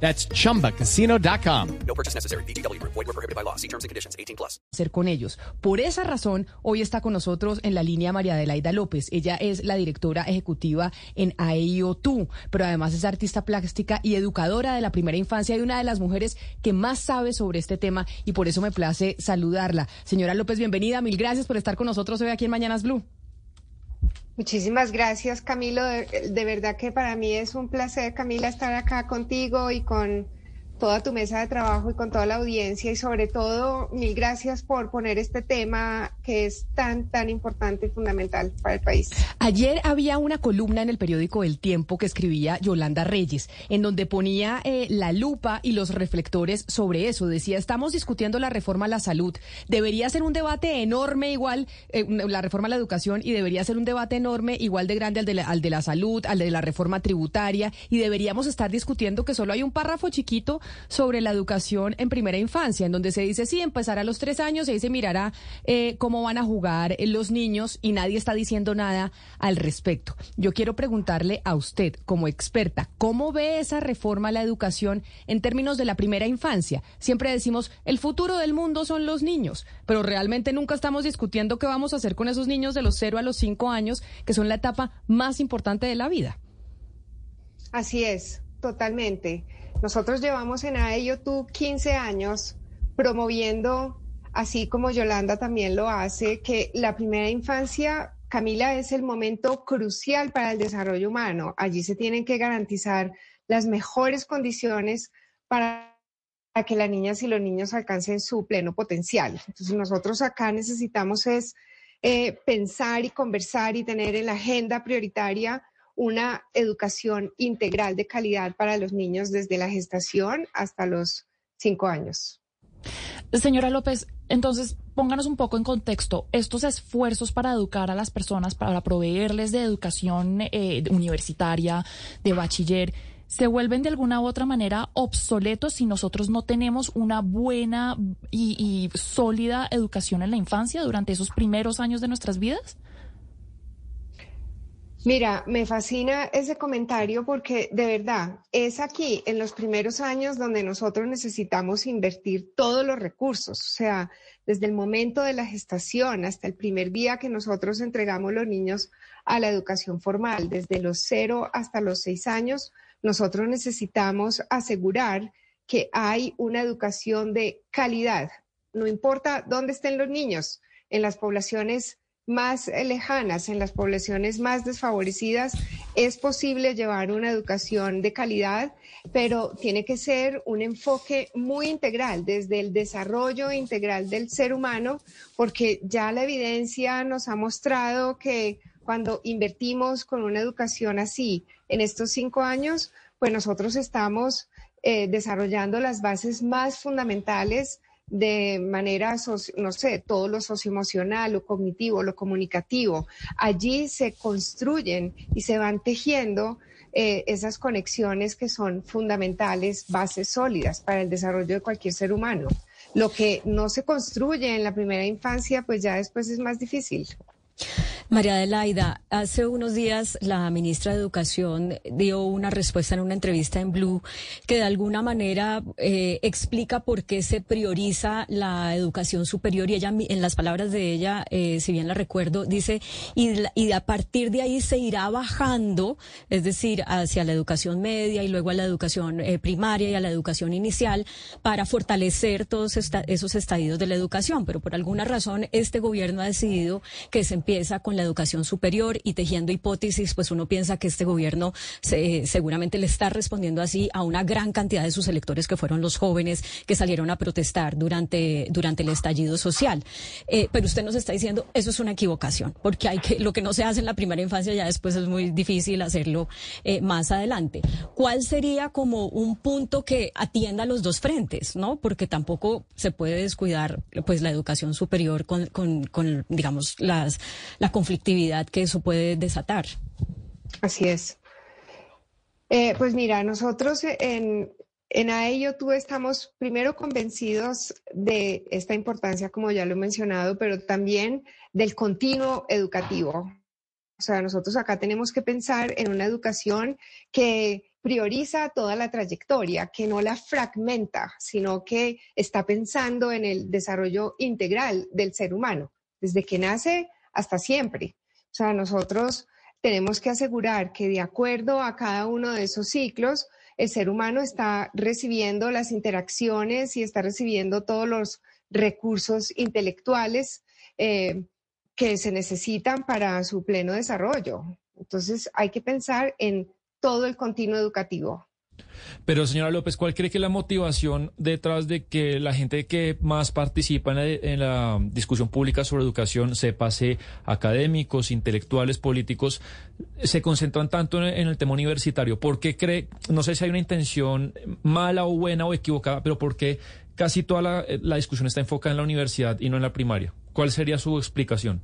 That's chumbacasino.com. No purchase necessary. BGW. Void were prohibited by law. See terms and conditions. 18 plus. hacer con ellos. Por esa razón, hoy está con nosotros en la línea María Adelaida López. Ella es la directora ejecutiva en AEIOTU, pero además es artista plástica y educadora de la primera infancia y una de las mujeres que más sabe sobre este tema y por eso me place saludarla. Señora López, bienvenida. Mil gracias por estar con nosotros hoy aquí en Mañanas Blue. Muchísimas gracias, Camilo. De, verdad que para mí es un placer, Camila, estar acá contigo y con toda tu mesa de trabajo y con toda la audiencia y sobre todo mil gracias por poner este tema que es tan, tan importante y fundamental para el país. Ayer había una columna en el periódico El Tiempo que escribía Yolanda Reyes, en donde ponía eh, la lupa y los reflectores sobre eso. Decía, estamos discutiendo la reforma a la salud. Debería ser un debate enorme igual, eh, la reforma a la educación, y debería ser un debate enorme igual de grande al de, la, al de la salud, al de la reforma tributaria, y deberíamos estar discutiendo que solo hay un párrafo chiquito sobre la educación en primera infancia, en donde se dice, sí, empezar a los tres años y ahí se mirará eh, cómo van a jugar los niños y nadie está diciendo nada al respecto. Yo quiero preguntarle a usted, como experta, ¿cómo ve esa reforma a la educación en términos de la primera infancia? Siempre decimos, el futuro del mundo son los niños, pero realmente nunca estamos discutiendo qué vamos a hacer con esos niños de los cero a los cinco años, que son la etapa más importante de la vida. Así es, totalmente. Nosotros llevamos en AEYOTU 15 años promoviendo, así como Yolanda también lo hace, que la primera infancia, Camila, es el momento crucial para el desarrollo humano. Allí se tienen que garantizar las mejores condiciones para que las niñas y los niños alcancen su pleno potencial. Entonces nosotros acá necesitamos es eh, pensar y conversar y tener en la agenda prioritaria una educación integral de calidad para los niños desde la gestación hasta los cinco años. Señora López, entonces pónganos un poco en contexto estos esfuerzos para educar a las personas, para proveerles de educación eh, universitaria, de bachiller. ¿Se vuelven de alguna u otra manera obsoletos si nosotros no tenemos una buena y, y sólida educación en la infancia durante esos primeros años de nuestras vidas? Mira, me fascina ese comentario porque de verdad es aquí, en los primeros años, donde nosotros necesitamos invertir todos los recursos, o sea, desde el momento de la gestación hasta el primer día que nosotros entregamos los niños a la educación formal, desde los cero hasta los seis años, nosotros necesitamos asegurar que hay una educación de calidad, no importa dónde estén los niños, en las poblaciones más lejanas, en las poblaciones más desfavorecidas, es posible llevar una educación de calidad, pero tiene que ser un enfoque muy integral, desde el desarrollo integral del ser humano, porque ya la evidencia nos ha mostrado que cuando invertimos con una educación así en estos cinco años, pues nosotros estamos eh, desarrollando las bases más fundamentales de manera, no sé, todo lo socioemocional, lo cognitivo, lo comunicativo. Allí se construyen y se van tejiendo eh, esas conexiones que son fundamentales, bases sólidas para el desarrollo de cualquier ser humano. Lo que no se construye en la primera infancia, pues ya después es más difícil. María Adelaida, hace unos días la ministra de Educación dio una respuesta en una entrevista en Blue que de alguna manera eh, explica por qué se prioriza la educación superior y ella, en las palabras de ella, eh, si bien la recuerdo, dice, y, y a partir de ahí se irá bajando, es decir, hacia la educación media y luego a la educación eh, primaria y a la educación inicial para fortalecer todos esta, esos estadios de la educación. Pero por alguna razón este gobierno ha decidido que se empieza con la educación superior y tejiendo hipótesis, pues uno piensa que este gobierno seguramente le está respondiendo así a una gran cantidad de sus electores que fueron los jóvenes que salieron a protestar durante, durante el estallido social. Eh, pero usted nos está diciendo, eso es una equivocación, porque hay que, lo que no se hace en la primera infancia ya después es muy difícil hacerlo eh, más adelante. ¿Cuál sería como un punto que atienda los dos frentes, no? Porque tampoco se puede descuidar, pues, la educación superior con, con, con digamos, las, la conflictividad que eso puede desatar. Así es. Eh, pues mira, nosotros en, en AELlo tú estamos primero convencidos de esta importancia, como ya lo he mencionado, pero también del continuo educativo. O sea, nosotros acá tenemos que pensar en una educación que prioriza toda la trayectoria, que no la fragmenta, sino que está pensando en el desarrollo integral del ser humano, desde que nace hasta siempre. O sea, nosotros tenemos que asegurar que de acuerdo a cada uno de esos ciclos, el ser humano está recibiendo las interacciones y está recibiendo todos los recursos intelectuales eh, que se necesitan para su pleno desarrollo. Entonces hay que pensar en todo el continuo educativo. Pero señora López, ¿cuál cree que es la motivación detrás de que la gente que más participa en la, discusión pública sobre educación, pase académicos, intelectuales, políticos, se concentran tanto en, el tema universitario? ¿Por qué cree, no sé si hay una intención mala o buena o equivocada, pero por qué casi toda la, la discusión está enfocada en la universidad y no en la primaria? ¿Cuál sería su explicación?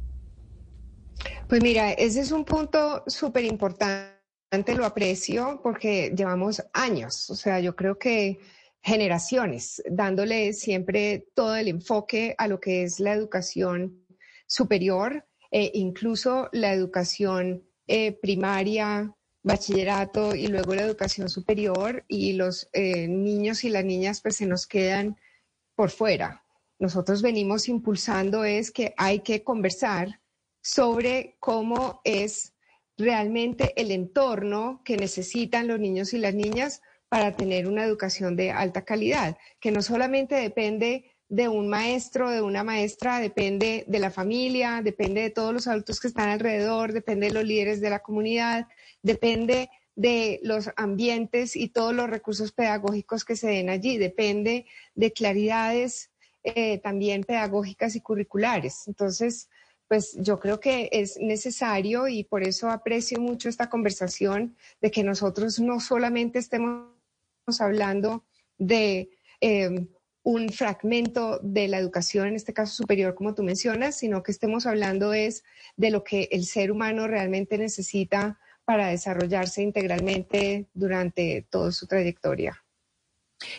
Pues mira, ese es un punto súper importante lo aprecio porque llevamos años, o sea, yo creo que generaciones, dándole siempre todo el enfoque a lo que es la educación superior, e incluso la educación eh, primaria, bachillerato y luego la educación superior y los eh, niños y las niñas pues se nos quedan por fuera. Nosotros venimos impulsando es que hay que conversar sobre cómo es realmente el entorno que necesitan los niños y las niñas para tener una educación de alta calidad, que no solamente depende de un maestro, de una maestra, depende de la familia, depende de todos los adultos que están alrededor, depende de los líderes de la comunidad, depende de los ambientes y todos los recursos pedagógicos que se den allí, depende de claridades eh, también pedagógicas y curriculares. Entonces, pues yo creo que es necesario y por eso aprecio mucho esta conversación de que nosotros no solamente estemos hablando de em, un fragmento de la educación, en este caso superior, como tú mencionas, sino que estemos hablando es de lo que el ser humano realmente necesita para desarrollarse integralmente durante toda su trayectoria.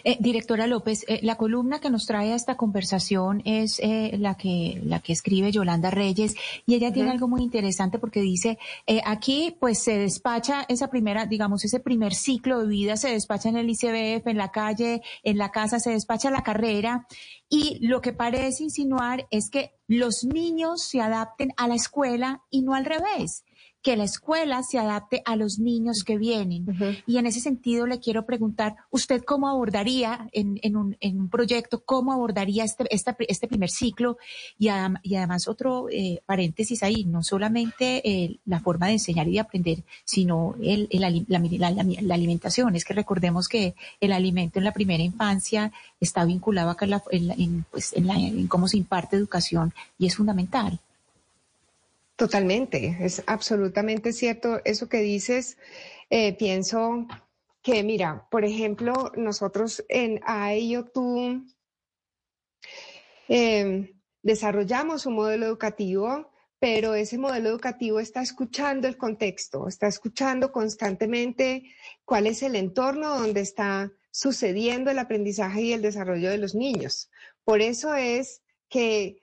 Eh, directora López, eh, la columna que nos trae a esta conversación es eh, la que la que escribe Yolanda Reyes y ella tiene algo muy interesante porque dice aquí pues se despacha esa primera digamos ese primer ciclo de vida se despacha en el ICBF en la calle en la casa se despacha la carrera y lo que parece insinuar es que los niños se adapten a la escuela y no al revés que la escuela se adapte a los niños que vienen. Y en ese sentido le quiero preguntar, ¿usted cómo abordaría en, un, proyecto, cómo abordaría este, este primer ciclo? Y, además otro eh, paréntesis ahí, no solamente eh, la forma de enseñar y de aprender, sino el, la, alimentación. Es que recordemos que el alimento en la primera infancia está vinculado acá en, pues, en cómo se imparte educación y es fundamental. Totalmente, es absolutamente cierto eso que dices. Eh, pienso que, mira, por ejemplo, nosotros en AEIO tú em, desarrollamos un modelo educativo, pero ese modelo educativo está escuchando el contexto, está escuchando constantemente cuál es el entorno donde está sucediendo el aprendizaje y el desarrollo de los niños. Por eso es que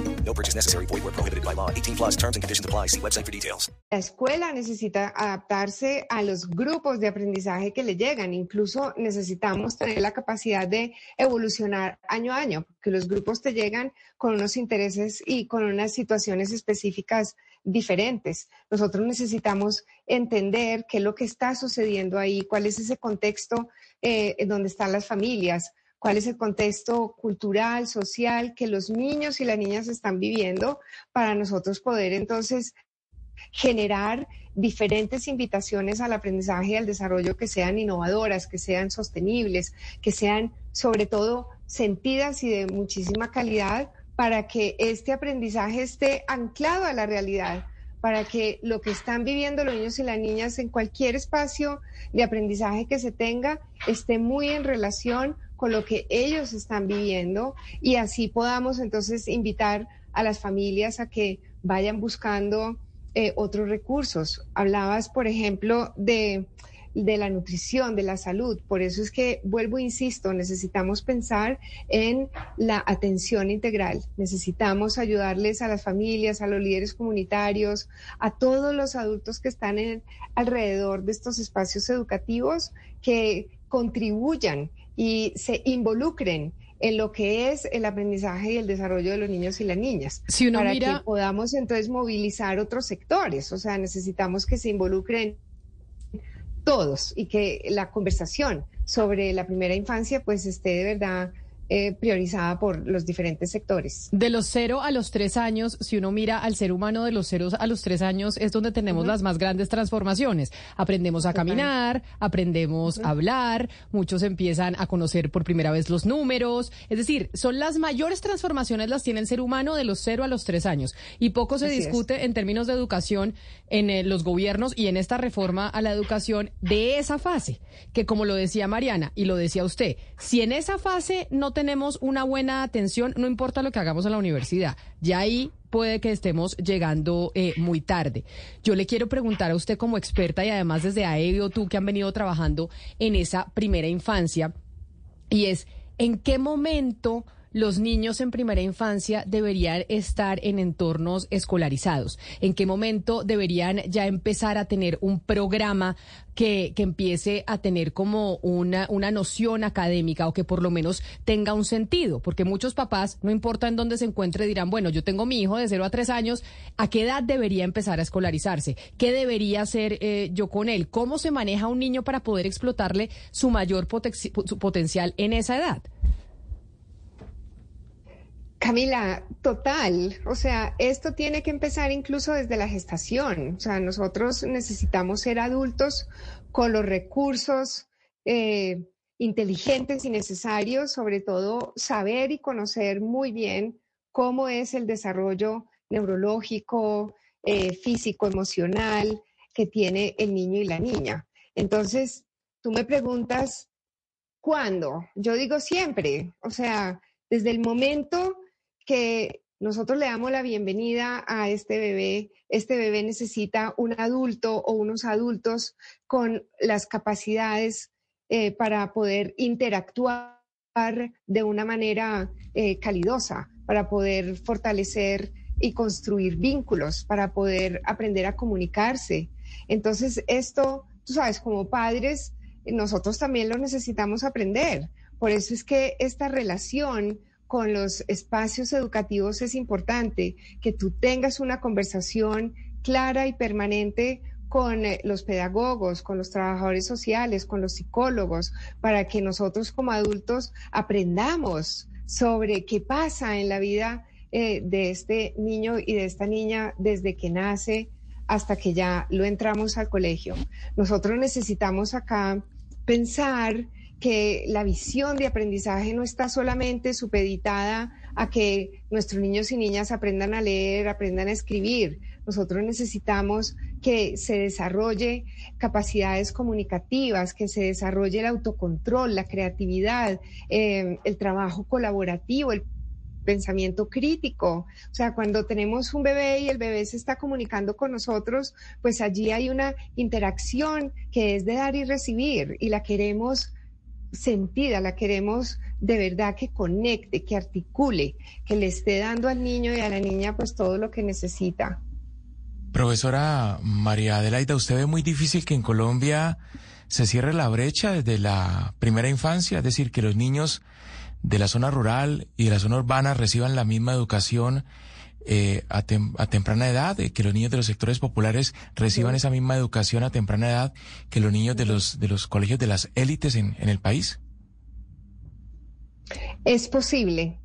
No purchase necessary. Void where prohibited by law. 18 plus terms and conditions apply. See website for details. La escuela necesita adaptarse a los grupos de aprendizaje que le llegan. Incluso necesitamos tener la capacidad de evolucionar año a año, porque los grupos te llegan con unos intereses y con unas situaciones específicas diferentes. Nosotros necesitamos entender qué es lo que está sucediendo ahí, cuál es ese contexto eh, donde están las familias, cuál es el contexto cultural, social que los niños y las niñas están viviendo para nosotros poder entonces generar diferentes invitaciones al aprendizaje y al desarrollo que sean innovadoras, que sean sostenibles, que sean sobre todo sentidas y de muchísima calidad para que este aprendizaje esté anclado a la realidad, para que lo que están viviendo los niños y las niñas en cualquier espacio de aprendizaje que se tenga esté muy en relación con lo que ellos están viviendo y así podamos entonces invitar a las familias a que vayan buscando eh, otros recursos. Hablabas, por ejemplo, de, de la nutrición, de la salud. Por eso es que, vuelvo, insisto, necesitamos pensar en la atención integral. Necesitamos ayudarles a las familias, a los líderes comunitarios, a todos los adultos que están alrededor de estos espacios educativos que contribuyan y se involucren en lo que es el aprendizaje y el desarrollo de los niños y las niñas. Si uno para mira- que podamos entonces movilizar otros sectores. O sea, necesitamos que se involucren todos y que la conversación sobre la primera infancia pues esté de verdad eh, priorizada por los diferentes sectores. De los cero a los tres años, si uno mira al ser humano de los ceros a los tres años, es donde tenemos las más grandes transformaciones. Aprendemos a caminar, aprendemos a hablar, muchos empiezan a conocer por primera vez los números. Es decir, son las mayores transformaciones las tiene el ser humano de los cero a los tres años. Y poco se Así es. discute en términos de educación en eh, los gobiernos y en esta reforma a la educación de esa fase, que como lo decía Mariana y lo decía usted, si en esa fase no tenemos una buena atención, no importa lo que hagamos en la universidad, ya ahí puede que estemos llegando eh, muy tarde. Yo le quiero preguntar a usted como experta y además desde AEBI tú que han venido trabajando en esa primera infancia, y es en qué momento los niños en primera infancia deberían estar en entornos escolarizados, en qué momento deberían ya empezar a tener un programa que, que empiece a tener como una, una noción académica o que por lo menos tenga un sentido, porque muchos papás, no importa en dónde se encuentre, dirán, bueno, yo tengo mi hijo de 0 a 3 años, ¿a qué edad debería empezar a escolarizarse? ¿Qué debería hacer eh, yo con él? ¿Cómo se maneja un niño para poder explotarle su mayor su potencial en esa edad? Camila, total. O sea, esto tiene que empezar incluso desde la gestación. O sea, nosotros necesitamos ser adultos con los recursos eh, inteligentes y necesarios, sobre todo saber y conocer muy bien cómo es el desarrollo neurológico, eh, físico, emocional que tiene el niño y la niña. Entonces, tú me preguntas, ¿cuándo? Yo digo siempre, o sea, desde el momento que nosotros le damos la bienvenida a este bebé, este bebé necesita un adulto o unos adultos con las capacidades eh, para poder interactuar de una manera eh, calidosa, para poder fortalecer y construir vínculos, para poder aprender a comunicarse. Entonces, esto, tú sabes, como padres, nosotros también lo necesitamos aprender. Por eso es que esta relación con los espacios educativos es importante, que tú tengas una conversación clara y permanente con eh, los pedagogos, con los trabajadores sociales, con los psicólogos, para que nosotros como adultos aprendamos sobre qué pasa en la vida eh, de este niño y de esta niña desde que nace hasta que ya lo entramos al colegio. Nosotros necesitamos acá pensar que la visión de aprendizaje no está solamente supeditada a que nuestros niños y niñas aprendan a leer, aprendan a escribir. Nosotros necesitamos que se desarrolle capacidades comunicativas, que se desarrolle el autocontrol, la creatividad, eh, el trabajo colaborativo, el pensamiento crítico. O sea, cuando tenemos un bebé y el bebé se está comunicando con nosotros, pues allí hay una interacción que es de dar y recibir y la queremos sentida, la queremos de verdad que conecte, que articule, que le esté dando al niño y a la niña pues todo lo que necesita. Profesora María Adelaida, ¿usted ve muy difícil que en Colombia se cierre la brecha desde la primera infancia? Es decir, que los niños de la zona rural y de la zona urbana reciban la misma educación eh, a, temprana edad, eh, que los niños de los sectores populares reciban esa misma educación a temprana edad que los niños de los, de los colegios de las élites en, en el país? Es posible,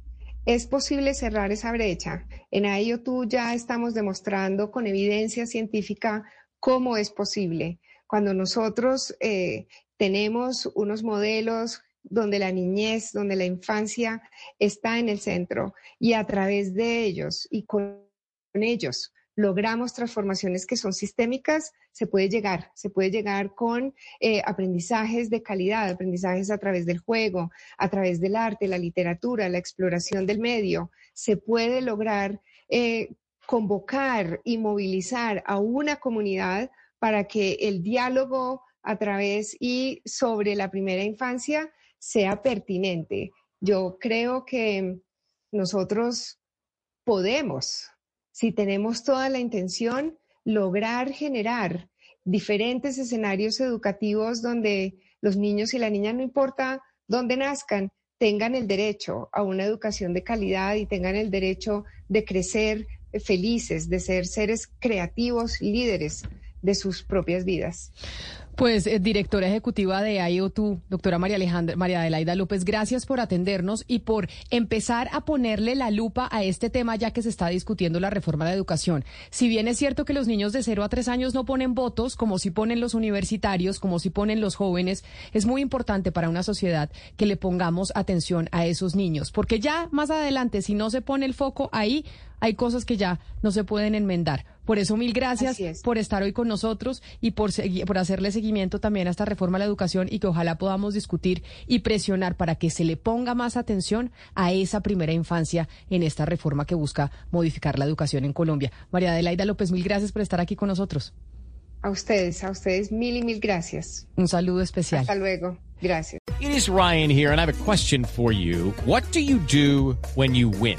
es posible cerrar esa brecha. En tú ya estamos demostrando con evidencia científica cómo es posible. Cuando nosotros eh, tenemos unos modelos donde la niñez, donde la infancia está en el centro y a través de ellos y con ellos logramos transformaciones que son sistémicas, se puede llegar, se puede llegar con eh, aprendizajes de calidad, aprendizajes a través del juego, a través del arte, la literatura, la exploración del medio, se puede lograr eh, convocar y movilizar a una comunidad para que el diálogo a través y sobre la primera infancia sea pertinente. Yo creo que nosotros podemos, si tenemos toda la intención, lograr generar diferentes escenarios educativos donde los niños y la niña, no importa dónde nazcan, tengan el derecho a una educación de calidad y tengan el derecho de crecer felices, de ser seres creativos, líderes de sus propias vidas. Pues eh, directora ejecutiva de IOTU, doctora María Alejandra, María Adelaida López, gracias por atendernos y por empezar a ponerle la lupa a este tema ya que se está discutiendo la reforma de la educación. Si bien es cierto que los niños de 0 a 3 años no ponen votos, como si ponen los universitarios, como si ponen los jóvenes, es muy importante para una sociedad que le pongamos atención a esos niños, porque ya más adelante, si no se pone el foco ahí, hay cosas que ya no se pueden enmendar. Por eso, mil gracias por estar hoy con nosotros y por, por hacerle seguimiento también a esta reforma a la educación y que ojalá podamos discutir y presionar para que se le ponga más atención a esa primera infancia en esta reforma que busca modificar la educación en Colombia. María Adelaida López, mil gracias por estar aquí con nosotros. A ustedes, a ustedes mil y mil gracias. Un saludo especial. Hasta luego. Gracias. It is Ryan here and I have a question for you. What do you do when you win?